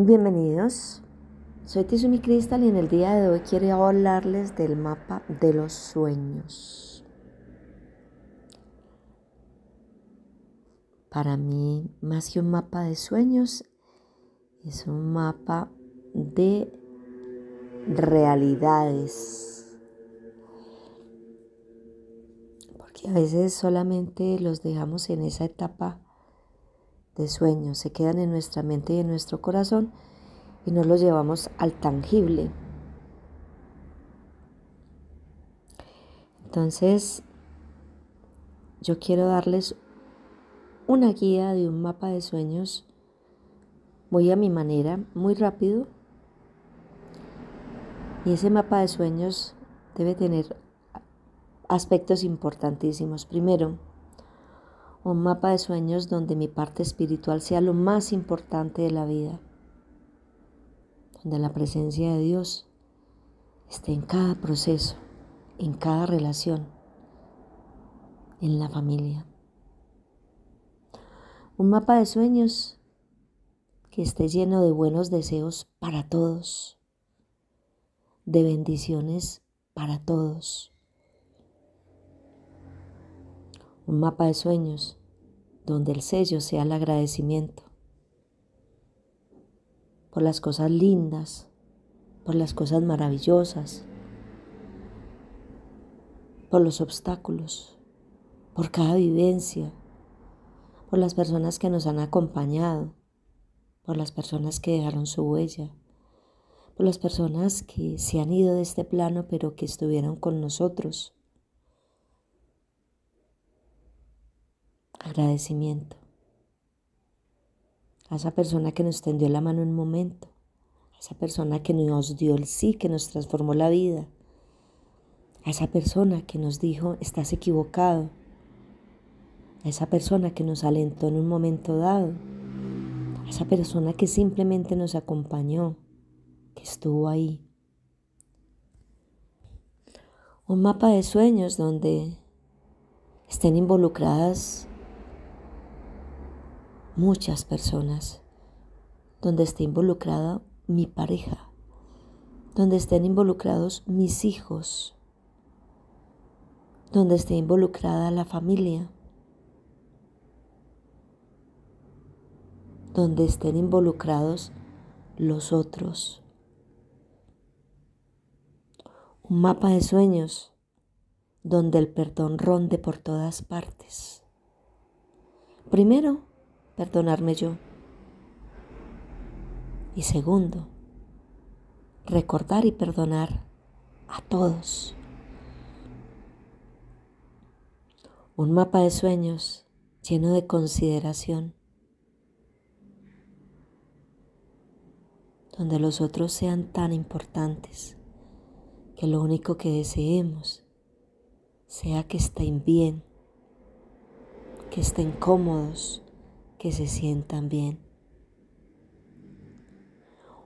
Bienvenidos, soy Tizumi Crystal y en el día de hoy quiero hablarles del mapa de los sueños. Para mí, más que un mapa de sueños, es un mapa de realidades. Porque a veces solamente los dejamos en esa etapa de sueños, se quedan en nuestra mente y en nuestro corazón y no los llevamos al tangible. Entonces, yo quiero darles una guía de un mapa de sueños muy a mi manera, muy rápido. Y ese mapa de sueños debe tener aspectos importantísimos. Primero, un mapa de sueños donde mi parte espiritual sea lo más importante de la vida, donde la presencia de Dios esté en cada proceso, en cada relación, en la familia. Un mapa de sueños que esté lleno de buenos deseos para todos, de bendiciones para todos. Un mapa de sueños donde el sello sea el agradecimiento por las cosas lindas, por las cosas maravillosas, por los obstáculos, por cada vivencia, por las personas que nos han acompañado, por las personas que dejaron su huella, por las personas que se han ido de este plano pero que estuvieron con nosotros agradecimiento a esa persona que nos tendió la mano en un momento, a esa persona que nos dio el sí, que nos transformó la vida, a esa persona que nos dijo, estás equivocado, a esa persona que nos alentó en un momento dado, a esa persona que simplemente nos acompañó, que estuvo ahí. Un mapa de sueños donde estén involucradas muchas personas, donde esté involucrada mi pareja, donde estén involucrados mis hijos, donde esté involucrada la familia, donde estén involucrados los otros. Un mapa de sueños donde el perdón ronde por todas partes. Primero, perdonarme yo. Y segundo, recordar y perdonar a todos. Un mapa de sueños lleno de consideración, donde los otros sean tan importantes que lo único que deseemos sea que estén bien, que estén cómodos, que se sientan bien.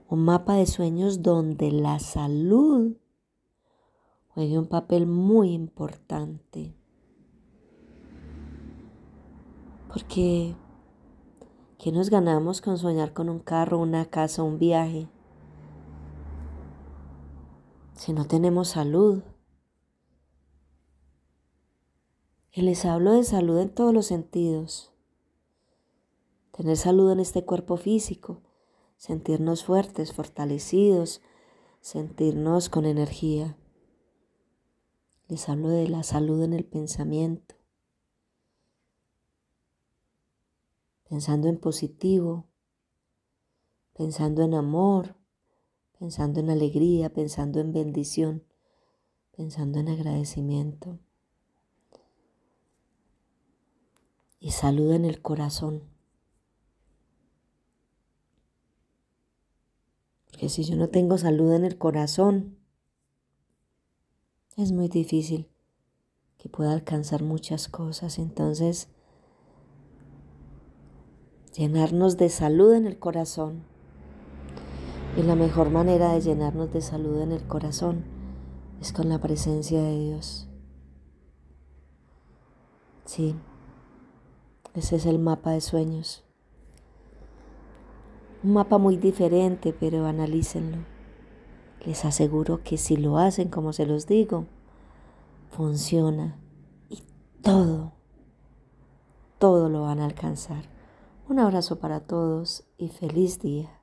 Un mapa de sueños donde la salud juegue un papel muy importante. Porque, ¿qué nos ganamos con soñar con un carro, una casa, un viaje? Si no tenemos salud. Y les hablo de salud en todos los sentidos tener salud en este cuerpo físico, sentirnos fuertes, fortalecidos, sentirnos con energía. Les hablo de la salud en el pensamiento, pensando en positivo, pensando en amor, pensando en alegría, pensando en bendición, pensando en agradecimiento. Y salud en el corazón Si yo no tengo salud en el corazón, es muy difícil que pueda alcanzar muchas cosas. Entonces, llenarnos de salud en el corazón. Y la mejor manera de llenarnos de salud en el corazón es con la presencia de Dios. Sí, ese es el mapa de sueños. Un mapa muy diferente, pero analícenlo. Les aseguro que si lo hacen como se los digo, funciona y todo, todo lo van a alcanzar. Un abrazo para todos y feliz día.